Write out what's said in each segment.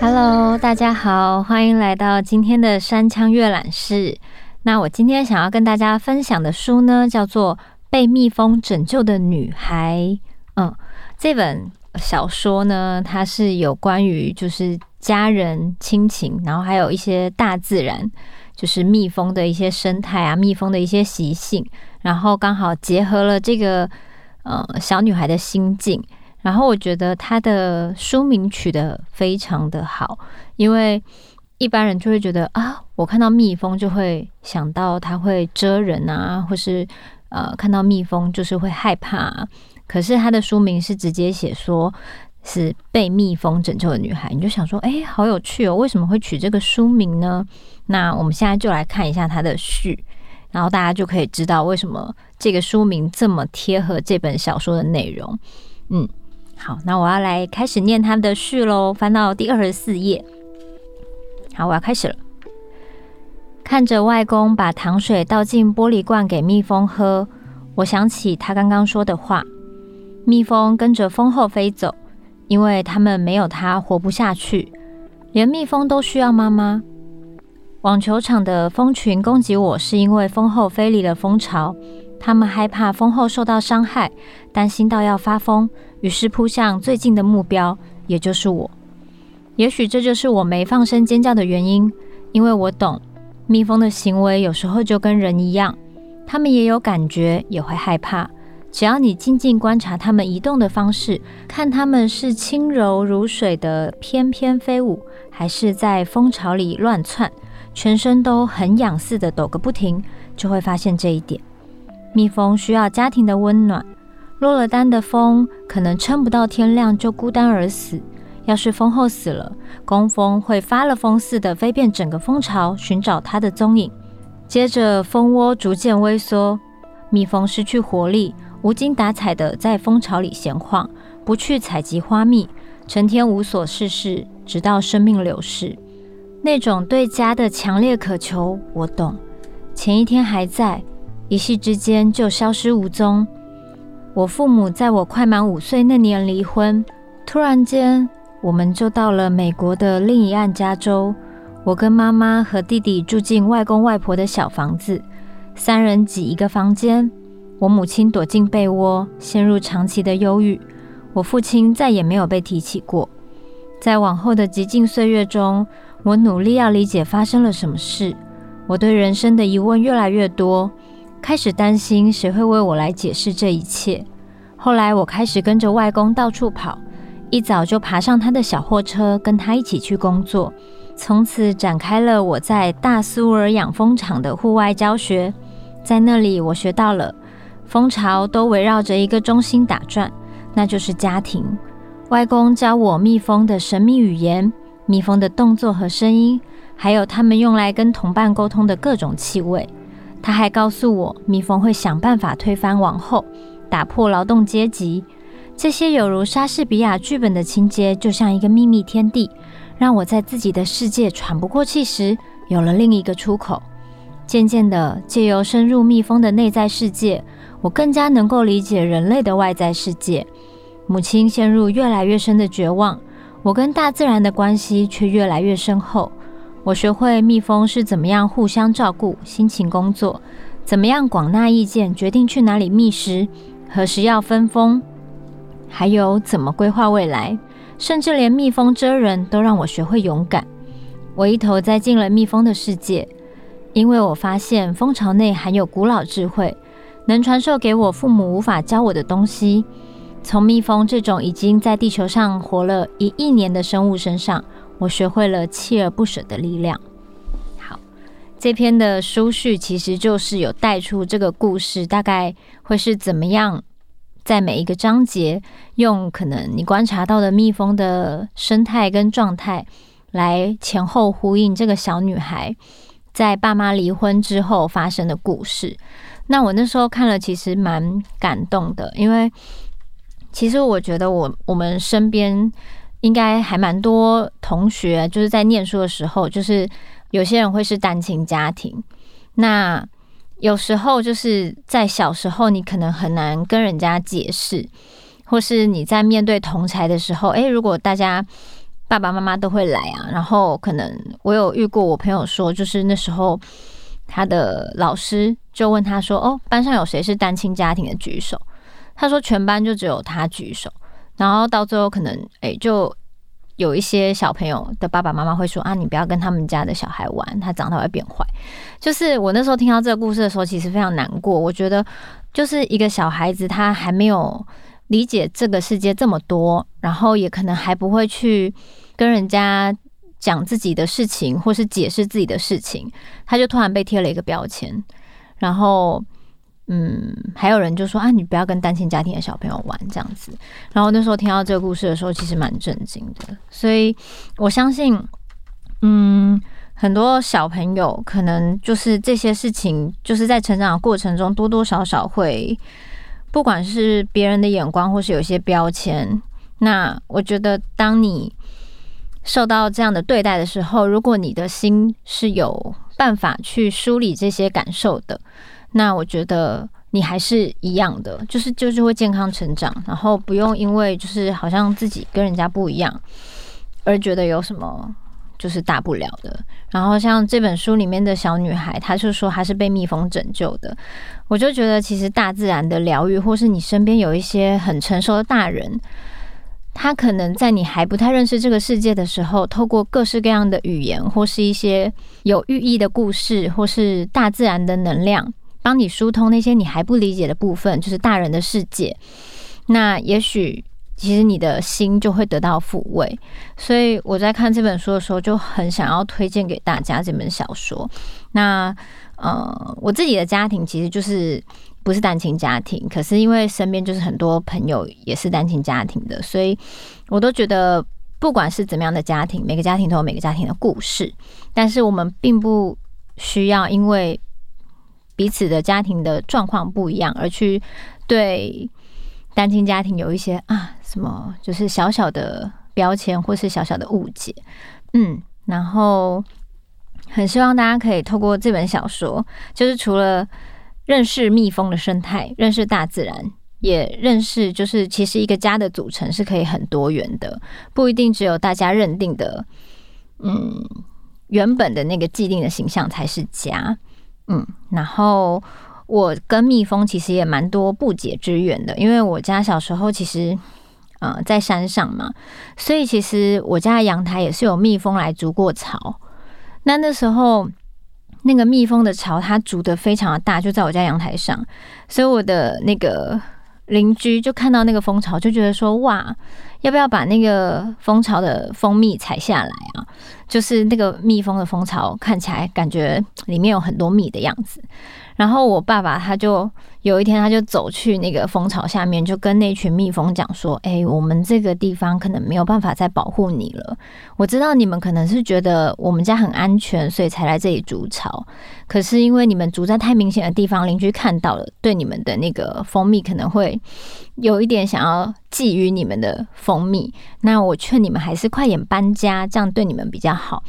Hello，大家好，欢迎来到今天的山羌阅览室。那我今天想要跟大家分享的书呢，叫做《被蜜蜂拯救的女孩》。嗯，这本小说呢，它是有关于就是家人亲情，然后还有一些大自然，就是蜜蜂的一些生态啊，蜜蜂的一些习性，然后刚好结合了这个呃小女孩的心境。然后我觉得她的书名取得非常的好，因为一般人就会觉得啊，我看到蜜蜂就会想到它会蛰人啊，或是呃看到蜜蜂就是会害怕。可是他的书名是直接写说是被蜜蜂拯救的女孩，你就想说，哎，好有趣哦，为什么会取这个书名呢？那我们现在就来看一下它的序，然后大家就可以知道为什么这个书名这么贴合这本小说的内容。嗯。好，那我要来开始念他的序喽。翻到第二十四页。好，我要开始了。看着外公把糖水倒进玻璃罐给蜜蜂喝，我想起他刚刚说的话：蜜蜂跟着蜂后飞走，因为他们没有它活不下去。连蜜蜂都需要妈妈。网球场的蜂群攻击我是因为蜂后飞离了蜂巢，他们害怕蜂后受到伤害，担心到要发疯。于是扑向最近的目标，也就是我。也许这就是我没放声尖叫的原因，因为我懂，蜜蜂的行为有时候就跟人一样，它们也有感觉，也会害怕。只要你静静观察它们移动的方式，看它们是轻柔如水的翩翩飞舞，还是在蜂巢里乱窜，全身都很痒似的抖个不停，就会发现这一点。蜜蜂需要家庭的温暖。落了单的蜂可能撑不到天亮就孤单而死。要是蜂后死了，工蜂会发了疯似的飞遍整个蜂巢寻找它的踪影。接着，蜂窝逐渐萎缩，蜜蜂失去活力，无精打采地在蜂巢里闲晃，不去采集花蜜，成天无所事事，直到生命流逝。那种对家的强烈渴求，我懂。前一天还在，一夕之间就消失无踪。我父母在我快满五岁那年离婚，突然间，我们就到了美国的另一岸加州。我跟妈妈和弟弟住进外公外婆的小房子，三人挤一个房间。我母亲躲进被窝，陷入长期的忧郁。我父亲再也没有被提起过。在往后的极静岁月中，我努力要理解发生了什么事。我对人生的疑问越来越多。开始担心谁会为我来解释这一切。后来我开始跟着外公到处跑，一早就爬上他的小货车，跟他一起去工作。从此展开了我在大苏尔养蜂场的户外教学。在那里，我学到了蜂巢都围绕着一个中心打转，那就是家庭。外公教我蜜蜂的神秘语言、蜜蜂的动作和声音，还有他们用来跟同伴沟通的各种气味。他还告诉我，蜜蜂会想办法推翻王后，打破劳动阶级。这些有如莎士比亚剧本的情节，就像一个秘密天地，让我在自己的世界喘不过气时，有了另一个出口。渐渐的，借由深入蜜蜂的内在世界，我更加能够理解人类的外在世界。母亲陷入越来越深的绝望，我跟大自然的关系却越来越深厚。我学会蜜蜂是怎么样互相照顾、辛勤工作，怎么样广纳意见、决定去哪里觅食、何时要分蜂，还有怎么规划未来，甚至连蜜蜂蛰人都让我学会勇敢。我一头栽进了蜜蜂的世界，因为我发现蜂巢内含有古老智慧，能传授给我父母无法教我的东西。从蜜蜂这种已经在地球上活了一亿年的生物身上。我学会了锲而不舍的力量。好，这篇的书序其实就是有带出这个故事大概会是怎么样，在每一个章节用可能你观察到的蜜蜂的生态跟状态来前后呼应这个小女孩在爸妈离婚之后发生的故事。那我那时候看了，其实蛮感动的，因为其实我觉得我我们身边。应该还蛮多同学，就是在念书的时候，就是有些人会是单亲家庭。那有时候就是在小时候，你可能很难跟人家解释，或是你在面对同侪的时候，诶，如果大家爸爸妈妈都会来啊，然后可能我有遇过我朋友说，就是那时候他的老师就问他说：“哦，班上有谁是单亲家庭的举手？”他说全班就只有他举手，然后到最后可能诶就。有一些小朋友的爸爸妈妈会说啊，你不要跟他们家的小孩玩，他长大会变坏。就是我那时候听到这个故事的时候，其实非常难过。我觉得，就是一个小孩子，他还没有理解这个世界这么多，然后也可能还不会去跟人家讲自己的事情，或是解释自己的事情，他就突然被贴了一个标签，然后。嗯，还有人就说啊，你不要跟单亲家庭的小朋友玩这样子。然后那时候听到这个故事的时候，其实蛮震惊的。所以我相信，嗯，很多小朋友可能就是这些事情，就是在成长的过程中多多少少会，不管是别人的眼光，或是有些标签。那我觉得，当你受到这样的对待的时候，如果你的心是有办法去梳理这些感受的。那我觉得你还是一样的，就是就是会健康成长，然后不用因为就是好像自己跟人家不一样，而觉得有什么就是大不了的。然后像这本书里面的小女孩，她就说她是被蜜蜂拯救的。我就觉得其实大自然的疗愈，或是你身边有一些很成熟的大人，他可能在你还不太认识这个世界的时候，透过各式各样的语言，或是一些有寓意的故事，或是大自然的能量。帮你疏通那些你还不理解的部分，就是大人的世界。那也许其实你的心就会得到抚慰。所以我在看这本书的时候，就很想要推荐给大家这本小说。那呃，我自己的家庭其实就是不是单亲家庭，可是因为身边就是很多朋友也是单亲家庭的，所以我都觉得不管是怎么样的家庭，每个家庭都有每个家庭的故事。但是我们并不需要因为彼此的家庭的状况不一样，而去对单亲家庭有一些啊什么，就是小小的标签或是小小的误解，嗯，然后很希望大家可以透过这本小说，就是除了认识蜜蜂的生态，认识大自然，也认识就是其实一个家的组成是可以很多元的，不一定只有大家认定的，嗯，原本的那个既定的形象才是家。嗯，然后我跟蜜蜂其实也蛮多不解之缘的，因为我家小时候其实呃在山上嘛，所以其实我家阳台也是有蜜蜂来筑过巢。那那时候那个蜜蜂的巢它筑的非常的大，就在我家阳台上，所以我的那个邻居就看到那个蜂巢，就觉得说哇，要不要把那个蜂巢的蜂蜜采下来啊？就是那个蜜蜂的蜂巢看起来感觉里面有很多蜜的样子，然后我爸爸他就有一天他就走去那个蜂巢下面，就跟那群蜜蜂讲说：“哎，我们这个地方可能没有办法再保护你了。我知道你们可能是觉得我们家很安全，所以才来这里筑巢。可是因为你们筑在太明显的地方，邻居看到了，对你们的那个蜂蜜可能会有一点想要觊觎你们的蜂蜜。那我劝你们还是快点搬家，这样对你们比较好。”，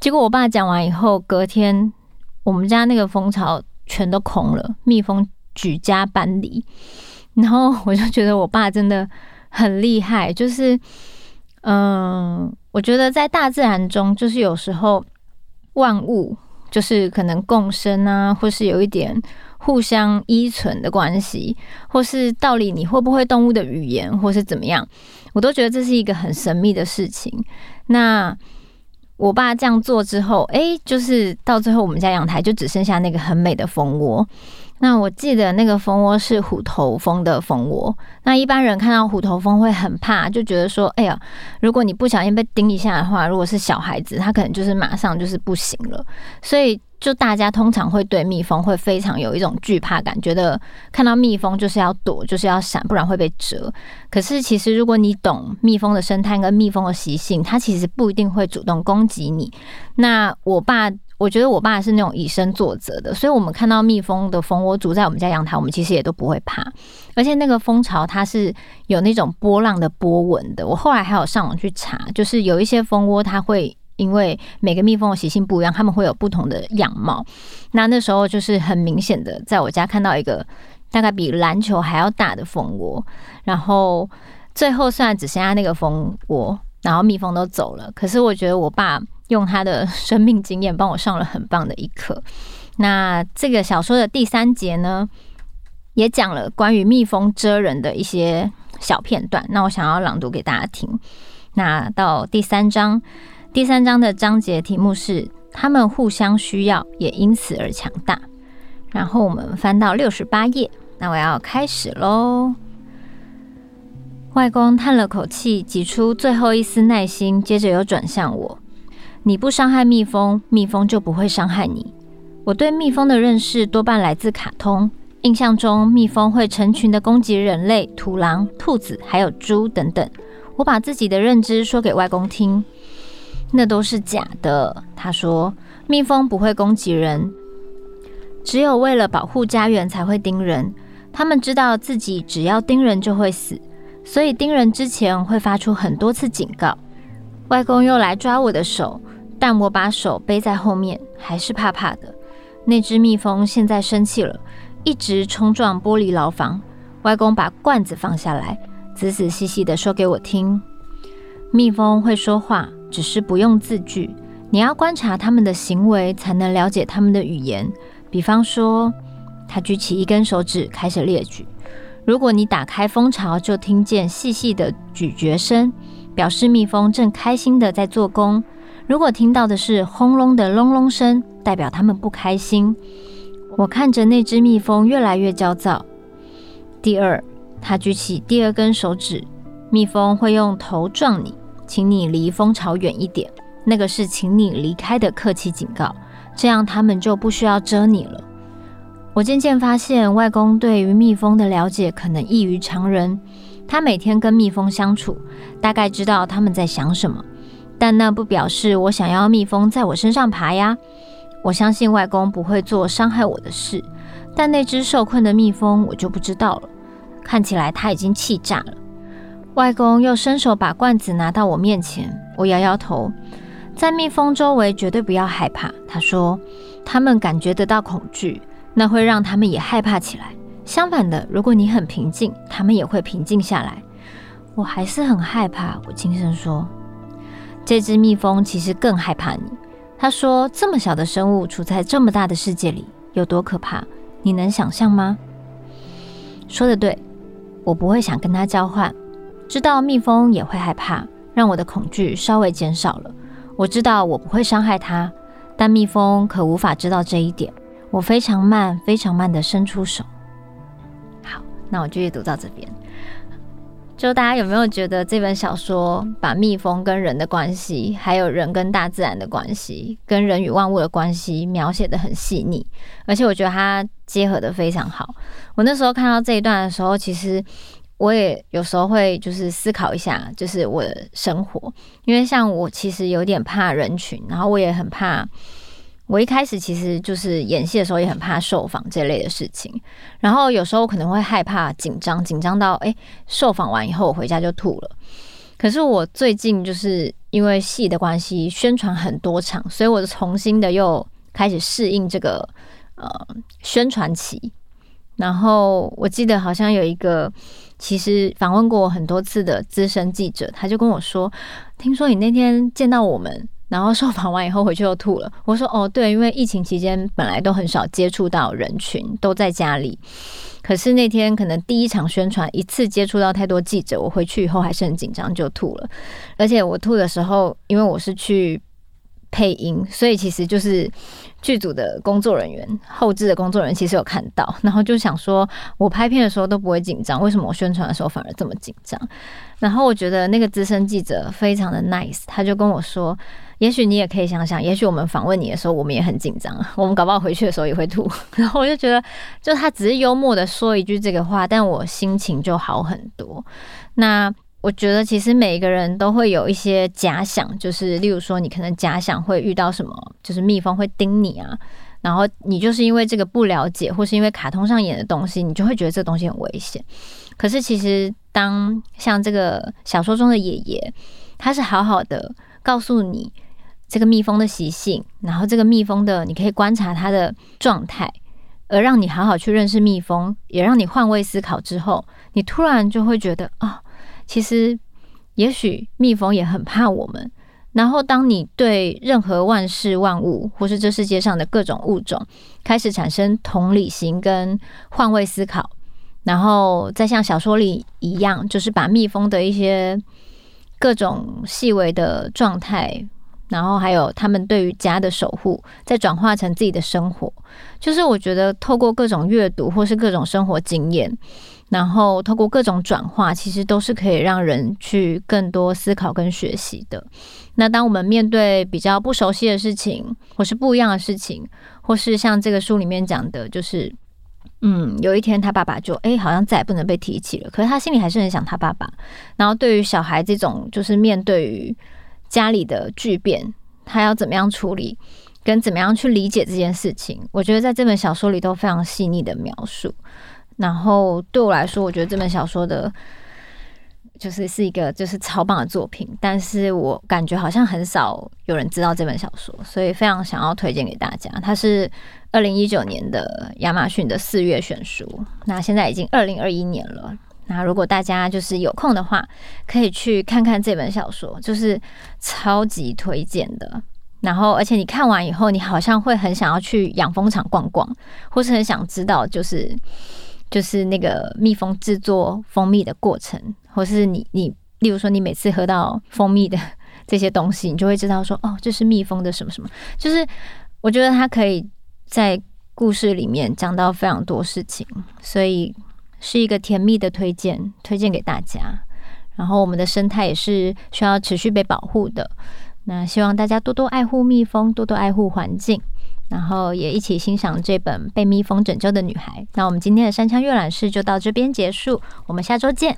结果我爸讲完以后，隔天我们家那个蜂巢全都空了，蜜蜂举家搬离。然后我就觉得我爸真的很厉害，就是，嗯，我觉得在大自然中，就是有时候万物就是可能共生啊，或是有一点互相依存的关系，或是道理，你会不会动物的语言，或是怎么样，我都觉得这是一个很神秘的事情。那我爸这样做之后，哎、就是到最后，我们家阳台就只剩下那个很美的蜂窝。那我记得那个蜂窝是虎头蜂的蜂窝。那一般人看到虎头蜂会很怕，就觉得说，哎呀，如果你不小心被叮一下的话，如果是小孩子，他可能就是马上就是不行了。所以。就大家通常会对蜜蜂会非常有一种惧怕感，觉得看到蜜蜂就是要躲，就是要闪，不然会被蛰。可是其实如果你懂蜜蜂的生态跟蜜蜂的习性，它其实不一定会主动攻击你。那我爸，我觉得我爸是那种以身作则的，所以我们看到蜜蜂的蜂窝筑在我们家阳台，我们其实也都不会怕。而且那个蜂巢它是有那种波浪的波纹的。我后来还有上网去查，就是有一些蜂窝它会。因为每个蜜蜂的习性不一样，它们会有不同的样貌。那那时候就是很明显的，在我家看到一个大概比篮球还要大的蜂窝，然后最后虽然只剩下那个蜂窝，然后蜜蜂都走了，可是我觉得我爸用他的生命经验帮我上了很棒的一课。那这个小说的第三节呢，也讲了关于蜜蜂蛰人的一些小片段。那我想要朗读给大家听。那到第三章，第三章的章节题目是“他们互相需要，也因此而强大”。然后我们翻到六十八页，那我要开始喽。外公叹了口气，挤出最后一丝耐心，接着又转向我：“你不伤害蜜蜂，蜜蜂就不会伤害你。我对蜜蜂的认识多半来自卡通。”印象中，蜜蜂会成群的攻击人类、土狼、兔子，还有猪等等。我把自己的认知说给外公听，那都是假的。他说，蜜蜂不会攻击人，只有为了保护家园才会叮人。他们知道自己只要叮人就会死，所以叮人之前会发出很多次警告。外公又来抓我的手，但我把手背在后面，还是怕怕的。那只蜜蜂现在生气了。一直冲撞玻璃牢房，外公把罐子放下来，仔仔细细地说给我听：蜜蜂会说话，只是不用字句，你要观察它们的行为，才能了解它们的语言。比方说，他举起一根手指开始列举：如果你打开蜂巢，就听见细细的咀嚼声，表示蜜蜂正开心地在做工；如果听到的是轰隆的隆隆声，代表它们不开心。我看着那只蜜蜂越来越焦躁。第二，他举起第二根手指，蜜蜂会用头撞你，请你离蜂巢远一点。那个是请你离开的客气警告，这样他们就不需要蛰你了。我渐渐发现，外公对于蜜蜂的了解可能异于常人。他每天跟蜜蜂相处，大概知道他们在想什么，但那不表示我想要蜜蜂在我身上爬呀。我相信外公不会做伤害我的事，但那只受困的蜜蜂我就不知道了。看起来他已经气炸了。外公又伸手把罐子拿到我面前，我摇摇头，在蜜蜂周围绝对不要害怕。他说，他们感觉得到恐惧，那会让他们也害怕起来。相反的，如果你很平静，他们也会平静下来。我还是很害怕。我轻声说，这只蜜蜂其实更害怕你。他说：“这么小的生物处在这么大的世界里，有多可怕？你能想象吗？”说得对，我不会想跟他交换。知道蜜蜂也会害怕，让我的恐惧稍微减少了。我知道我不会伤害它，但蜜蜂可无法知道这一点。我非常慢，非常慢地伸出手。好，那我就阅读到这边。就大家有没有觉得这本小说把蜜蜂跟人的关系，还有人跟大自然的关系，跟人与万物的关系描写的很细腻，而且我觉得它结合得非常好。我那时候看到这一段的时候，其实我也有时候会就是思考一下，就是我的生活，因为像我其实有点怕人群，然后我也很怕。我一开始其实就是演戏的时候也很怕受访这类的事情，然后有时候可能会害怕紧张，紧张到诶，受访完以后我回家就吐了。可是我最近就是因为戏的关系，宣传很多场，所以我就重新的又开始适应这个呃宣传期。然后我记得好像有一个其实访问过我很多次的资深记者，他就跟我说：“听说你那天见到我们。”然后受访完以后回去又吐了。我说哦，对，因为疫情期间本来都很少接触到人群，都在家里。可是那天可能第一场宣传一次接触到太多记者，我回去以后还是很紧张，就吐了。而且我吐的时候，因为我是去配音，所以其实就是剧组的工作人员、后制的工作人员其实有看到，然后就想说我拍片的时候都不会紧张，为什么我宣传的时候反而这么紧张？然后我觉得那个资深记者非常的 nice，他就跟我说。也许你也可以想想，也许我们访问你的时候，我们也很紧张，我们搞不好回去的时候也会吐。然后我就觉得，就他只是幽默的说一句这个话，但我心情就好很多。那我觉得，其实每个人都会有一些假想，就是例如说，你可能假想会遇到什么，就是蜜蜂会叮你啊，然后你就是因为这个不了解，或是因为卡通上演的东西，你就会觉得这个东西很危险。可是其实，当像这个小说中的爷爷，他是好好的告诉你。这个蜜蜂的习性，然后这个蜜蜂的你可以观察它的状态，而让你好好去认识蜜蜂，也让你换位思考之后，你突然就会觉得啊、其实也许蜜蜂也很怕我们。然后，当你对任何万事万物，或是这世界上的各种物种，开始产生同理心跟换位思考，然后再像小说里一样，就是把蜜蜂的一些各种细微的状态，然后还有他们对于家的守护，再转化成自己的生活。就是我觉得，透过各种阅读或是各种生活经验。然后透过各种转化，其实都是可以让人去更多思考跟学习的。那当我们面对比较不熟悉的事情，或是不一样的事情，或是像这个书里面讲的，就是嗯，有一天他爸爸就哎，好像再也不能被提起了。可是他心里还是很想他爸爸。然后对于小孩这种，就是面对于家里的巨变，他要怎么样处理，跟怎么样去理解这件事情，我觉得在这本小说里都非常细腻的描述。然后对我来说，我觉得这本小说的，就是是一个就是超棒的作品。但是我感觉好像很少有人知道这本小说，所以非常想要推荐给大家。它是二零一九年的亚马逊的四月选书，那现在已经二零二一年了。那如果大家就是有空的话，可以去看看这本小说，就是超级推荐的。然后，而且你看完以后，你好像会很想要去养蜂场逛逛，或是很想知道就是。就是那个蜜蜂制作蜂蜜的过程，或是你你，例如说你每次喝到蜂蜜的这些东西，你就会知道说，哦，这是蜜蜂的什么什么。就是我觉得它可以在故事里面讲到非常多事情，所以是一个甜蜜的推荐，推荐给大家。然后我们的生态也是需要持续被保护的，那希望大家多多爱护蜜蜂，多多爱护环境。然后也一起欣赏这本被蜜蜂拯救的女孩。那我们今天的山枪阅览室就到这边结束，我们下周见。